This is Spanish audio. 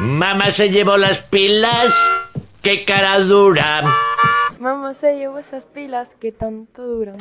Mamá se llevó las pilas. ¡Qué cara dura! Mamá se llevó esas pilas que tanto duran.